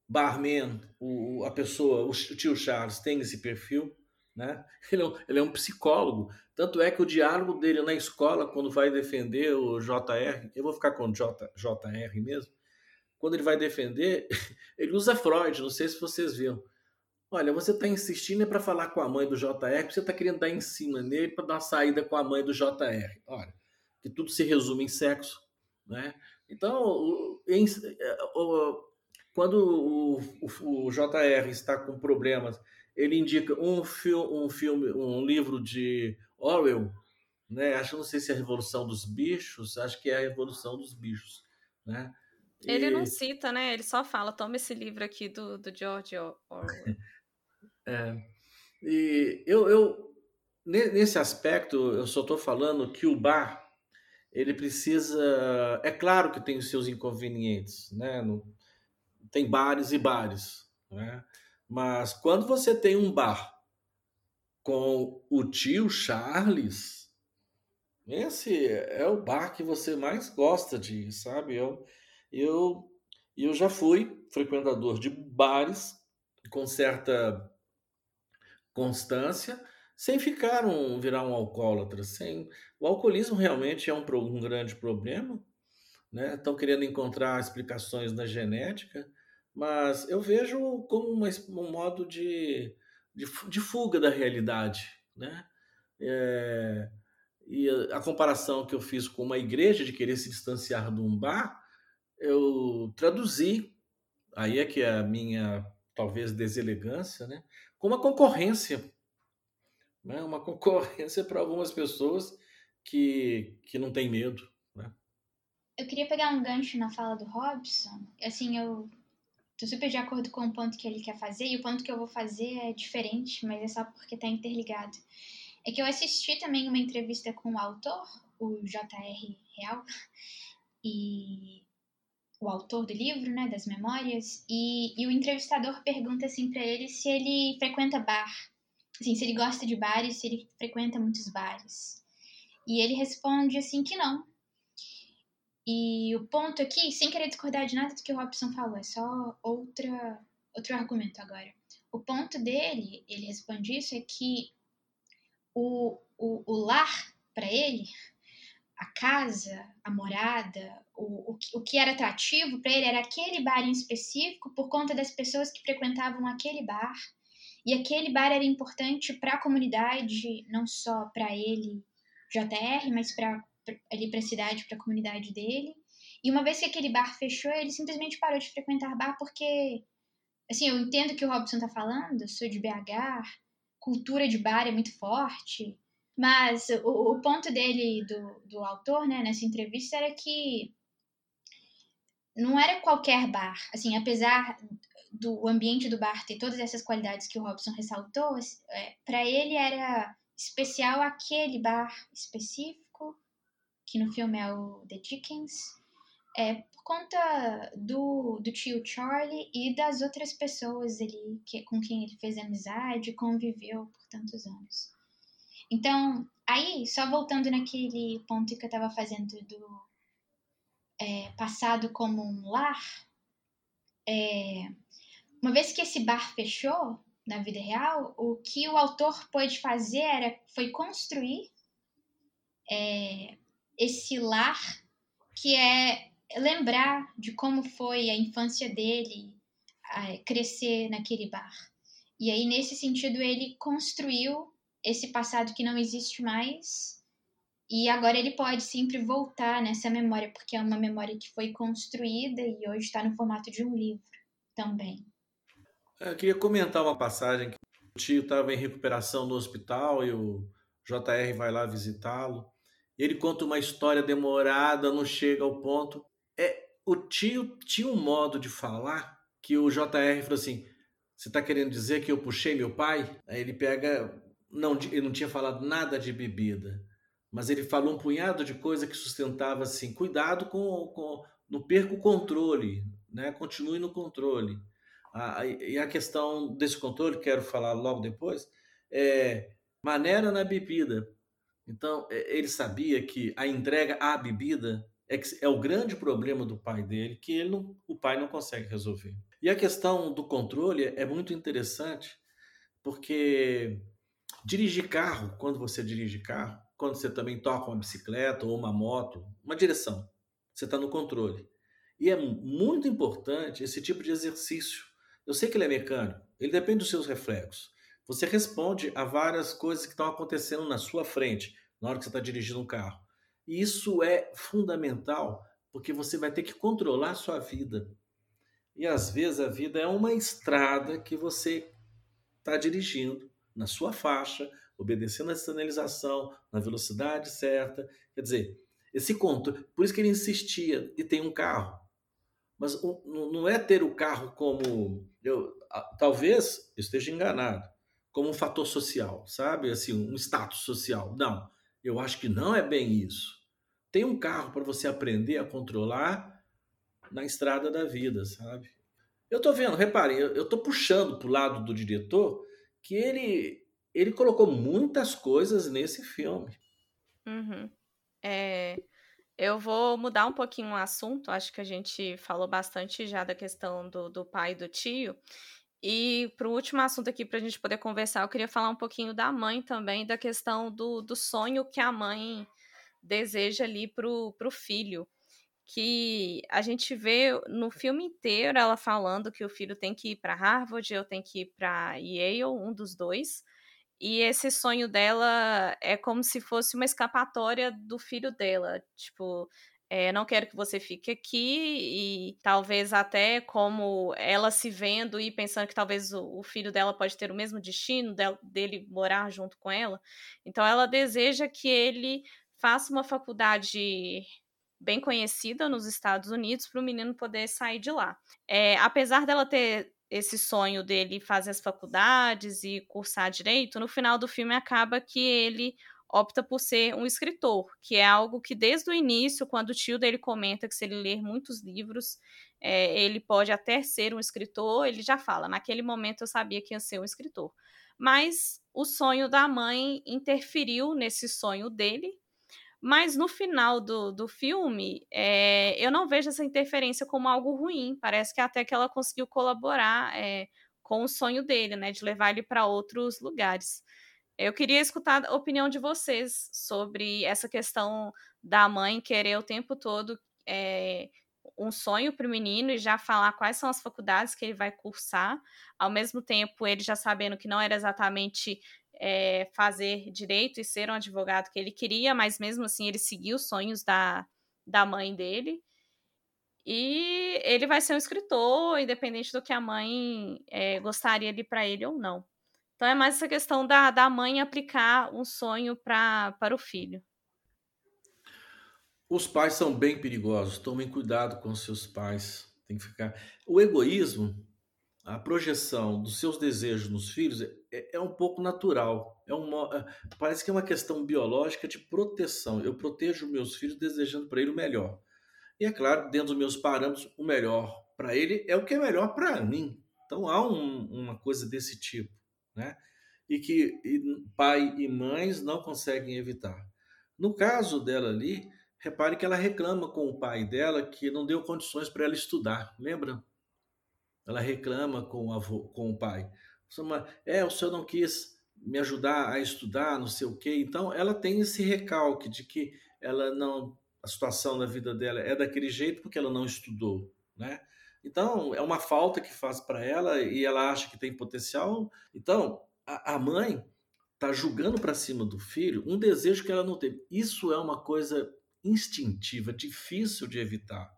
barman, o, a pessoa, o tio Charles tem esse perfil, né? Ele é, um, ele é um psicólogo. Tanto é que o diálogo dele na escola, quando vai defender o JR, eu vou ficar com J, JR mesmo, quando ele vai defender, ele usa Freud, não sei se vocês viram. Olha, você está insistindo é para falar com a mãe do JR, você está querendo dar em cima nele para dar uma saída com a mãe do JR. Olha, que tudo se resume em sexo, né? Então, em, é, quando o, o, o, JR está com problemas, ele indica um, fi um filme, um livro de Orwell, né? Acho não sei se é a Revolução dos Bichos, acho que é a Revolução dos Bichos, né? E... Ele não cita, né? Ele só fala, toma esse livro aqui do, do George Orwell. é. E eu, eu, nesse aspecto, eu só estou falando que o bar ele precisa. É claro que tem os seus inconvenientes, né? tem bares e bares, né? Mas quando você tem um bar com o tio Charles, esse é o bar que você mais gosta de sabe? Eu, eu, eu já fui frequentador de bares com certa constância sem ficar um virar um alcoólatra, sem o alcoolismo realmente é um, um grande problema, né? Estão querendo encontrar explicações na genética, mas eu vejo como uma, um modo de, de, de, fuga da realidade, né? É, e a, a comparação que eu fiz com uma igreja de querer se distanciar de um bar, eu traduzi, aí é que é a minha talvez deselegância, né? Uma concorrência né? uma concorrência para algumas pessoas que, que não têm medo. Né? Eu queria pegar um gancho na fala do Robson. Assim, eu tô super de acordo com o ponto que ele quer fazer, e o ponto que eu vou fazer é diferente, mas é só porque tá interligado. É que eu assisti também uma entrevista com o autor, o J.R. Real, e o autor do livro, né, das memórias, e, e o entrevistador pergunta assim para ele se ele frequenta bar assim, se ele gosta de bares, se ele frequenta muitos bares. E ele responde assim que não. E o ponto aqui, sem querer discordar de nada do que o Robson falou, é só outra, outro argumento agora. O ponto dele, ele responde isso, é que o, o, o lar, para ele, a casa, a morada, o, o, o que era atrativo para ele era aquele bar em específico por conta das pessoas que frequentavam aquele bar e aquele bar era importante para a comunidade, não só para ele, JR, mas para ali para a cidade, para a comunidade dele. E uma vez que aquele bar fechou, ele simplesmente parou de frequentar bar porque assim, eu entendo o que o Robson tá falando, sou de BH, cultura de bar é muito forte, mas o, o ponto dele, do, do autor, né, nessa entrevista, era que não era qualquer bar. Assim, apesar do ambiente do bar ter todas essas qualidades que o Robson ressaltou, é, para ele era especial aquele bar específico, que no filme é o The Dickens, é, por conta do, do tio Charlie e das outras pessoas ali que, com quem ele fez amizade e conviveu por tantos anos. Então, aí, só voltando naquele ponto que eu estava fazendo do é, passado como um lar, é, uma vez que esse bar fechou na vida real, o que o autor pôde fazer era, foi construir é, esse lar que é lembrar de como foi a infância dele crescer naquele bar. E aí, nesse sentido, ele construiu esse passado que não existe mais E agora ele pode sempre voltar nessa memória, porque é uma memória que foi construída e hoje está no formato de um livro também. Eu queria comentar uma passagem que o tio estava em recuperação no hospital e o JR vai lá visitá-lo. Ele conta uma história demorada, não chega ao ponto. É, o tio tinha um modo de falar que o JR falou assim: Você está querendo dizer que eu puxei meu pai? Aí ele pega. Não, ele não tinha falado nada de bebida, mas ele falou um punhado de coisa que sustentava assim: cuidado com. com não perca o controle, né? continue no controle. Ah, e a questão desse controle, quero falar logo depois, é maneira na bebida. Então, é, ele sabia que a entrega à bebida é, que é o grande problema do pai dele, que ele não, o pai não consegue resolver. E a questão do controle é muito interessante, porque dirigir carro, quando você dirige carro, quando você também toca uma bicicleta ou uma moto, uma direção, você está no controle. E é muito importante esse tipo de exercício. Eu sei que ele é mecânico, ele depende dos seus reflexos. Você responde a várias coisas que estão acontecendo na sua frente na hora que você está dirigindo um carro. E isso é fundamental, porque você vai ter que controlar a sua vida. E às vezes a vida é uma estrada que você está dirigindo na sua faixa, obedecendo a sinalização, na velocidade certa. Quer dizer, esse controle. Por isso que ele insistia de ter um carro. Mas não é ter o carro como. Eu, talvez eu esteja enganado como um fator social, sabe? Assim, um status social. Não, eu acho que não é bem isso. Tem um carro para você aprender a controlar na estrada da vida, sabe? Eu tô vendo, reparem, eu, tô puxando pro lado do diretor que ele ele colocou muitas coisas nesse filme. Uhum. É, eu vou mudar um pouquinho o assunto. Acho que a gente falou bastante já da questão do, do pai e do tio. E para o último assunto aqui, para a gente poder conversar, eu queria falar um pouquinho da mãe também, da questão do, do sonho que a mãe deseja ali para o filho. Que a gente vê no filme inteiro ela falando que o filho tem que ir para Harvard, eu tenho que ir para Yale, um dos dois. E esse sonho dela é como se fosse uma escapatória do filho dela. Tipo, é, não quero que você fique aqui e talvez até como ela se vendo e pensando que talvez o, o filho dela pode ter o mesmo destino dele morar junto com ela. Então ela deseja que ele faça uma faculdade bem conhecida nos Estados Unidos para o menino poder sair de lá. É, apesar dela ter esse sonho dele fazer as faculdades e cursar direito, no final do filme acaba que ele opta por ser um escritor, que é algo que desde o início, quando o tio dele comenta que se ele ler muitos livros, é, ele pode até ser um escritor, ele já fala, naquele momento eu sabia que ia ser um escritor. Mas o sonho da mãe interferiu nesse sonho dele, mas no final do, do filme, é, eu não vejo essa interferência como algo ruim. Parece que até que ela conseguiu colaborar é, com o sonho dele, né? De levar ele para outros lugares. Eu queria escutar a opinião de vocês sobre essa questão da mãe querer o tempo todo é, um sonho para o menino e já falar quais são as faculdades que ele vai cursar, ao mesmo tempo ele já sabendo que não era exatamente é, fazer direito e ser um advogado que ele queria, mas mesmo assim ele seguiu os sonhos da, da mãe dele. E ele vai ser um escritor, independente do que a mãe é, gostaria de para ele ou não. Então é mais essa questão da, da mãe aplicar um sonho pra, para o filho. Os pais são bem perigosos, tomem cuidado com seus pais. Tem que ficar. O egoísmo, a projeção dos seus desejos nos filhos é, é um pouco natural. É uma, é, parece que é uma questão biológica de proteção. Eu protejo meus filhos desejando para ele o melhor. E é claro, dentro dos meus parâmetros, o melhor para ele é o que é melhor para mim. Então há um, uma coisa desse tipo né? E que pai e mães não conseguem evitar. No caso dela ali, repare que ela reclama com o pai dela que não deu condições para ela estudar, lembra? Ela reclama com o, avô, com o pai. É, o senhor não quis me ajudar a estudar, não sei o quê. Então, ela tem esse recalque de que ela não, a situação da vida dela é daquele jeito porque ela não estudou, né? Então, é uma falta que faz para ela e ela acha que tem potencial. Então, a, a mãe está julgando para cima do filho um desejo que ela não teve. Isso é uma coisa instintiva, difícil de evitar,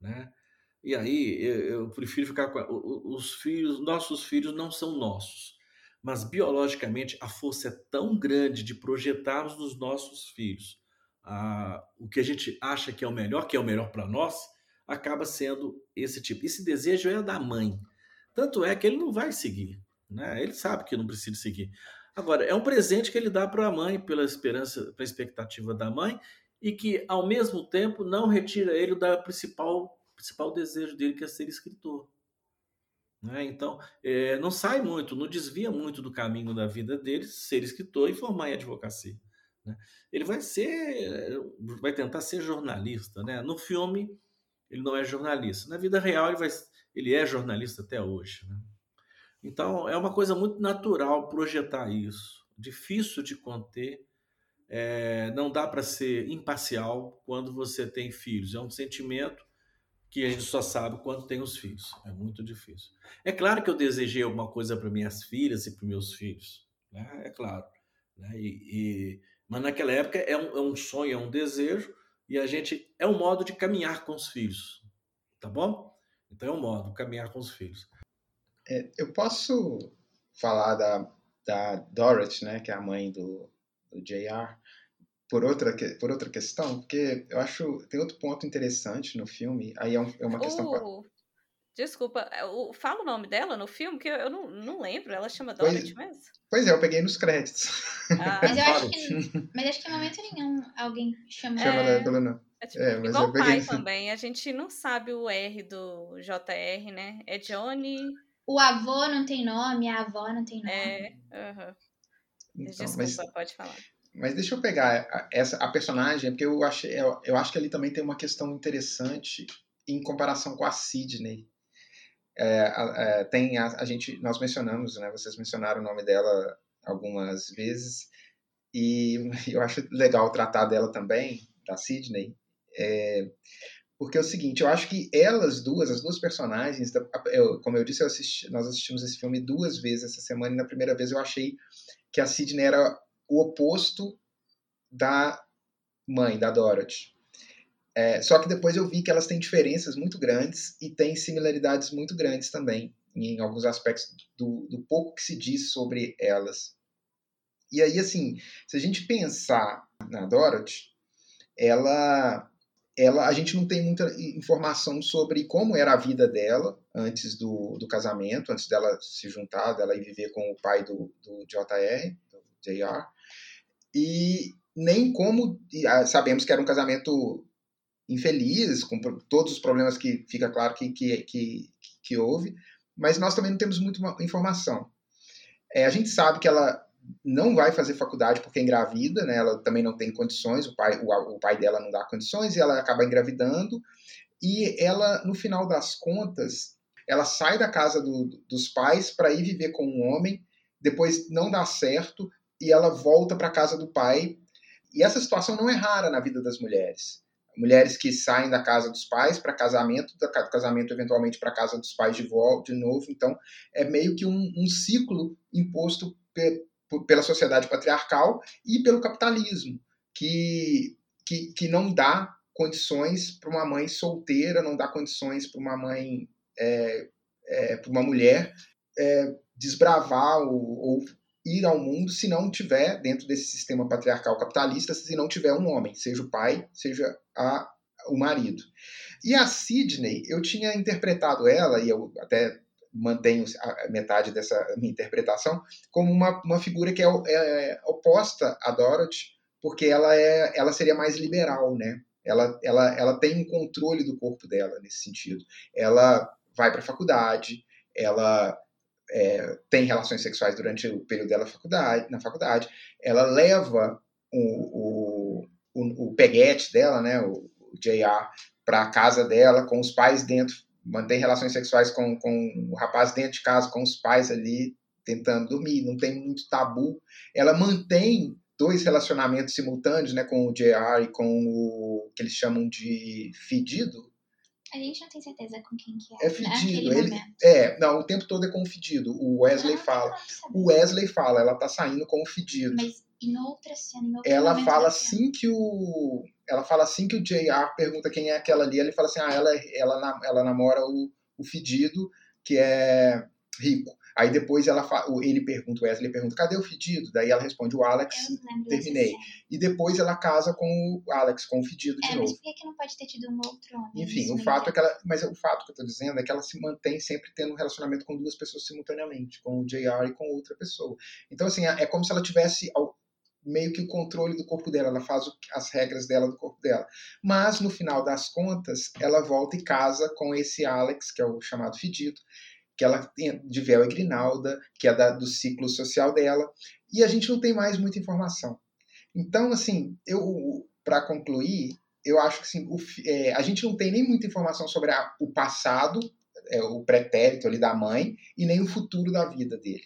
né? E aí eu, prefiro ficar com os filhos, nossos filhos não são nossos, mas biologicamente a força é tão grande de projetarmos nos nossos filhos o que a gente acha que é o melhor, que é o melhor para nós, acaba sendo esse tipo. Esse desejo é da mãe. Tanto é que ele não vai seguir, né? Ele sabe que não precisa seguir. Agora, é um presente que ele dá para a mãe pela esperança, pela expectativa da mãe e que ao mesmo tempo não retira ele da principal principal desejo dele que é ser escritor. Né? Então, é, não sai muito, não desvia muito do caminho da vida dele ser escritor e formar em advocacia. Né? Ele vai ser, vai tentar ser jornalista. Né? No filme, ele não é jornalista. Na vida real, ele, vai, ele é jornalista até hoje. Né? Então, é uma coisa muito natural projetar isso. Difícil de conter. É, não dá para ser imparcial quando você tem filhos. É um sentimento que a gente só sabe quando tem os filhos. É muito difícil. É claro que eu desejei alguma coisa para minhas filhas e para meus filhos. Né? É claro. Né? E, e, mas naquela época é um, é um sonho, é um desejo, e a gente é um modo de caminhar com os filhos. Tá bom? Então é um modo, caminhar com os filhos. É, eu posso falar da, da Dorothy, né, que é a mãe do, do JR, por outra, por outra questão, porque eu acho tem outro ponto interessante no filme, aí é, um, é uma questão... Uh, desculpa, é, fala o nome dela no filme, que eu não, não lembro, ela chama Dorothy pois, mesmo? Pois é, eu peguei nos créditos. Ah, mas eu acho que, mas acho que em momento nenhum alguém chama, chama é, pelo nome. É, tipo, é, igual o pai também, a gente não sabe o R do JR, né? É Johnny... O avô não tem nome, a avó não tem nome. É, uhum. Então, Desculpa, mas... pode falar. Mas deixa eu pegar a, essa, a personagem, porque eu, achei, eu, eu acho que ali também tem uma questão interessante em comparação com a Sidney. É, é, tem a, a, gente, nós mencionamos, né, vocês mencionaram o nome dela algumas vezes, e eu acho legal tratar dela também, da Sidney, é, porque é o seguinte, eu acho que elas duas, as duas personagens, eu, como eu disse, eu assisti, nós assistimos esse filme duas vezes essa semana, e na primeira vez eu achei que a Sidney era o oposto da mãe, da Dorothy. É, só que depois eu vi que elas têm diferenças muito grandes e têm similaridades muito grandes também, em alguns aspectos do, do pouco que se diz sobre elas. E aí, assim, se a gente pensar na Dorothy, ela, ela, a gente não tem muita informação sobre como era a vida dela antes do, do casamento, antes dela se juntar, dela ir viver com o pai do, do JR, JR e nem como ah, sabemos que era um casamento infeliz, com todos os problemas que fica claro que, que, que, que houve, mas nós também não temos muita informação. É, a gente sabe que ela não vai fazer faculdade porque é engravida, né? ela também não tem condições, o pai, o, o pai dela não dá condições e ela acaba engravidando. E ela, no final das contas, ela sai da casa do, dos pais para ir viver com um homem, depois não dá certo, e ela volta para casa do pai. E essa situação não é rara na vida das mulheres. Mulheres que saem da casa dos pais para casamento, do casamento eventualmente para casa dos pais de volta, de novo. Então, é meio que um, um ciclo imposto pe pela sociedade patriarcal e pelo capitalismo, que, que, que não dá condições para uma mãe solteira, não dá condições para uma mãe, é, é, para uma mulher é, desbravar ou, ou ir ao mundo se não tiver, dentro desse sistema patriarcal capitalista, se não tiver um homem, seja o pai, seja a, o marido. E a Sidney, eu tinha interpretado ela, e eu até mantenho metade dessa minha interpretação, como uma, uma figura que é, é, oposta a Dorothy, porque ela, é, ela seria mais liberal, né? Ela, ela, ela tem um controle do corpo dela nesse sentido. Ela vai para a faculdade, ela é, tem relações sexuais durante o período dela faculdade, na faculdade, ela leva o, o, o, o peguete dela, né, o, o JR, para a casa dela, com os pais dentro, mantém relações sexuais com, com o rapaz dentro de casa, com os pais ali, tentando dormir, não tem muito tabu. Ela mantém dois relacionamentos simultâneos, né, com o JR e com o que eles chamam de fedido, A gente não tem certeza com quem que é. É fedido. Ele, é, não, o tempo todo é com o fedido. O Wesley ah, fala. O Wesley fala, ela tá saindo com o fedido. Mas em outra cena, em outro Ela fala assim que o. Ela fala assim que o JR pergunta quem é aquela ali. Ele fala assim: ah, ela, ela, ela namora o, o fedido, que é rico. Aí depois ela ele pergunta, o Wesley pergunta, cadê o fedido? Daí ela responde, o Alex, terminei. E depois ela casa com o Alex, com o fedido de é, novo. Mas por que não pode ter tido um outro homem? Enfim, o fato é que ela. Mas o fato que eu tô dizendo é que ela se mantém sempre tendo um relacionamento com duas pessoas simultaneamente, com o JR e com outra pessoa. Então, assim, é, é como se ela tivesse meio que o controle do corpo dela, ela faz as regras dela do corpo dela. Mas no final das contas, ela volta e casa com esse Alex, que é o chamado fedido, que ela tem de véu e grinalda, que é da, do ciclo social dela, e a gente não tem mais muita informação. Então, assim, eu para concluir, eu acho que assim, o, é, a gente não tem nem muita informação sobre a, o passado, é, o pretérito ali da mãe, e nem o futuro da vida dele.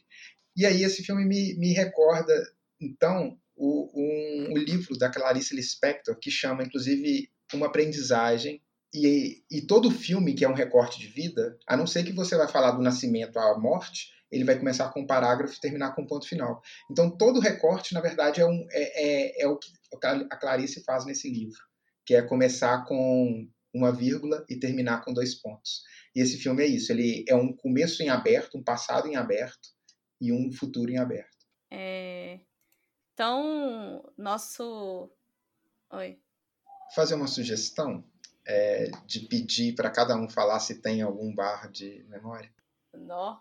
E aí esse filme me, me recorda, então, o, um, o livro da Clarice Lispector, que chama, inclusive, Uma Aprendizagem e, e todo filme que é um recorte de vida, a não ser que você vai falar do nascimento à morte, ele vai começar com um parágrafo e terminar com um ponto final. Então, todo recorte, na verdade, é, um, é, é, é o que a Clarice faz nesse livro, que é começar com uma vírgula e terminar com dois pontos. E esse filme é isso, ele é um começo em aberto, um passado em aberto e um futuro em aberto. É... Então, nosso... Oi. Fazer uma sugestão? É, de pedir para cada um falar se tem algum bar de memória? Nó.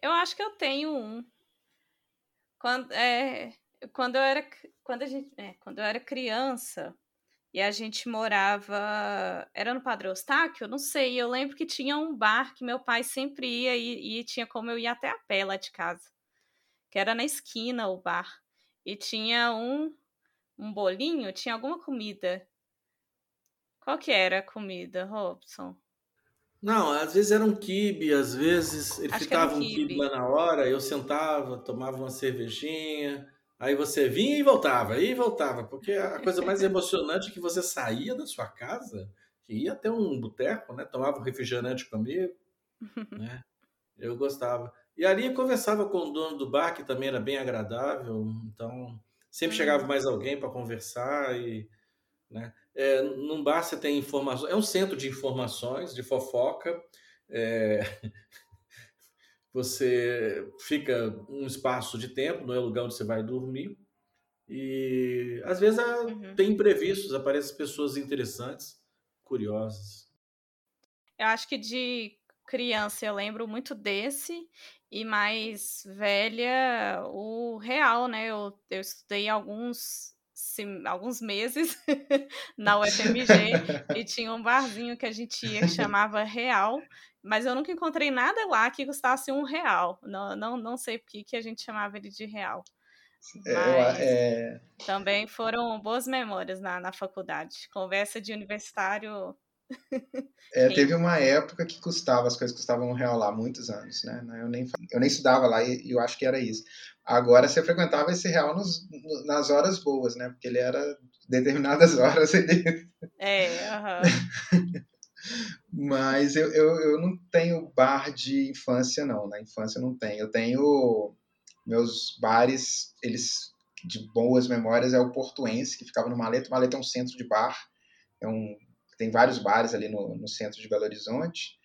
Eu acho que eu tenho um. Quando, é, quando eu era quando a gente, é, quando eu era criança e a gente morava era no Padre Eustáquio, não sei, eu lembro que tinha um bar que meu pai sempre ia e, e tinha como eu ir até a pé lá de casa. Que era na esquina o bar. E tinha um um bolinho, tinha alguma comida qual que era a comida, Robson? Não, às vezes era um quibe, às vezes ele Acho ficava um quibe lá na hora, eu sentava, tomava uma cervejinha, aí você vinha e voltava, aí voltava, porque a coisa mais emocionante é que você saía da sua casa, ia até um boteco, né, tomava um refrigerante comigo, né, eu gostava. E ali eu conversava com o dono do bar, que também era bem agradável, então sempre chegava hum. mais alguém para conversar e, né, é, bar você tem informações, é um centro de informações, de fofoca. É, você fica um espaço de tempo, não é o lugar onde você vai dormir. E às vezes uhum. tem imprevistos, aparecem pessoas interessantes, curiosas. Eu acho que de criança eu lembro muito desse, e mais velha, o real, né? Eu, eu estudei alguns alguns meses na UFMG e tinha um barzinho que a gente ia que chamava Real, mas eu nunca encontrei nada lá que custasse um real. Não, não, não sei por que, a gente chamava ele de real. Mas é... também foram boas memórias na, na faculdade. Conversa de universitário. É, teve uma época que custava, as coisas custavam um real lá, muitos anos, né? Eu nem, eu nem estudava lá e eu acho que era isso. Agora você frequentava esse real nos, nas horas boas, né? Porque ele era determinadas horas. Ele... É, uhum. Mas eu, eu, eu não tenho bar de infância, não. Na infância eu não tenho. Eu tenho meus bares, eles de boas memórias, é o Portuense, que ficava no Maleta. O Maleta é um centro de bar. É um, tem vários bares ali no, no centro de Belo Horizonte.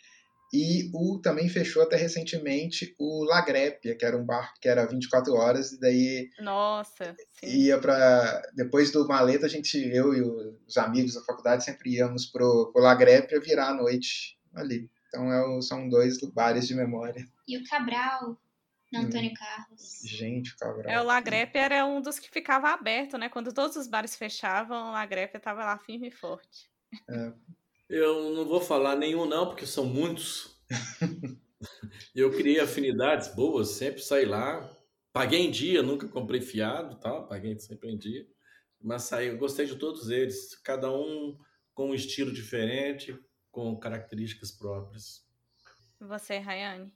E o também fechou até recentemente o Lagrépia, que era um bar que era 24 horas, e daí. Nossa! Sim. Ia para Depois do maleta, a gente, eu e os amigos da faculdade sempre íamos pro, pro Lagrépia virar a noite ali. Então é, são dois bares de memória. E o Cabral, no Antônio hum. Carlos. Gente, o Cabral. É, o Lagrépia era um dos que ficava aberto, né? Quando todos os bares fechavam, o Lagrépia estava lá firme e forte. É, eu não vou falar nenhum não, porque são muitos. eu criei afinidades boas, sempre saí lá. Paguei em dia, nunca comprei fiado, tal, paguei sempre em dia. Mas saí, eu gostei de todos eles, cada um com um estilo diferente, com características próprias. Você, Rayane?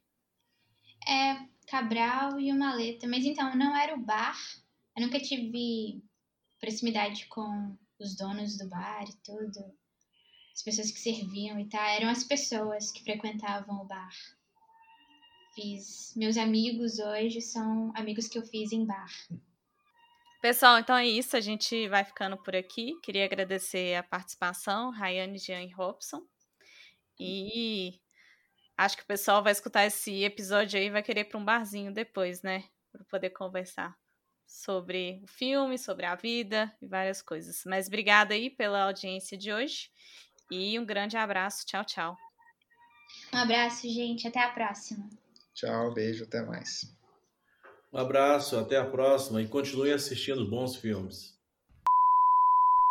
É Cabral e o Maleta, mas então não era o bar. Eu nunca tive proximidade com os donos do bar e tudo. As pessoas que serviam e tal, eram as pessoas que frequentavam o bar. Fiz meus amigos hoje são amigos que eu fiz em bar. Pessoal, então é isso. A gente vai ficando por aqui. Queria agradecer a participação, Rayane, Jean e Robson. E acho que o pessoal vai escutar esse episódio aí e vai querer ir para um barzinho depois, né? Para poder conversar sobre o filme, sobre a vida e várias coisas. Mas obrigada aí pela audiência de hoje e um grande abraço. Tchau, tchau. Um abraço, gente. Até a próxima. Tchau, beijo, até mais. Um abraço, até a próxima e continue assistindo bons filmes.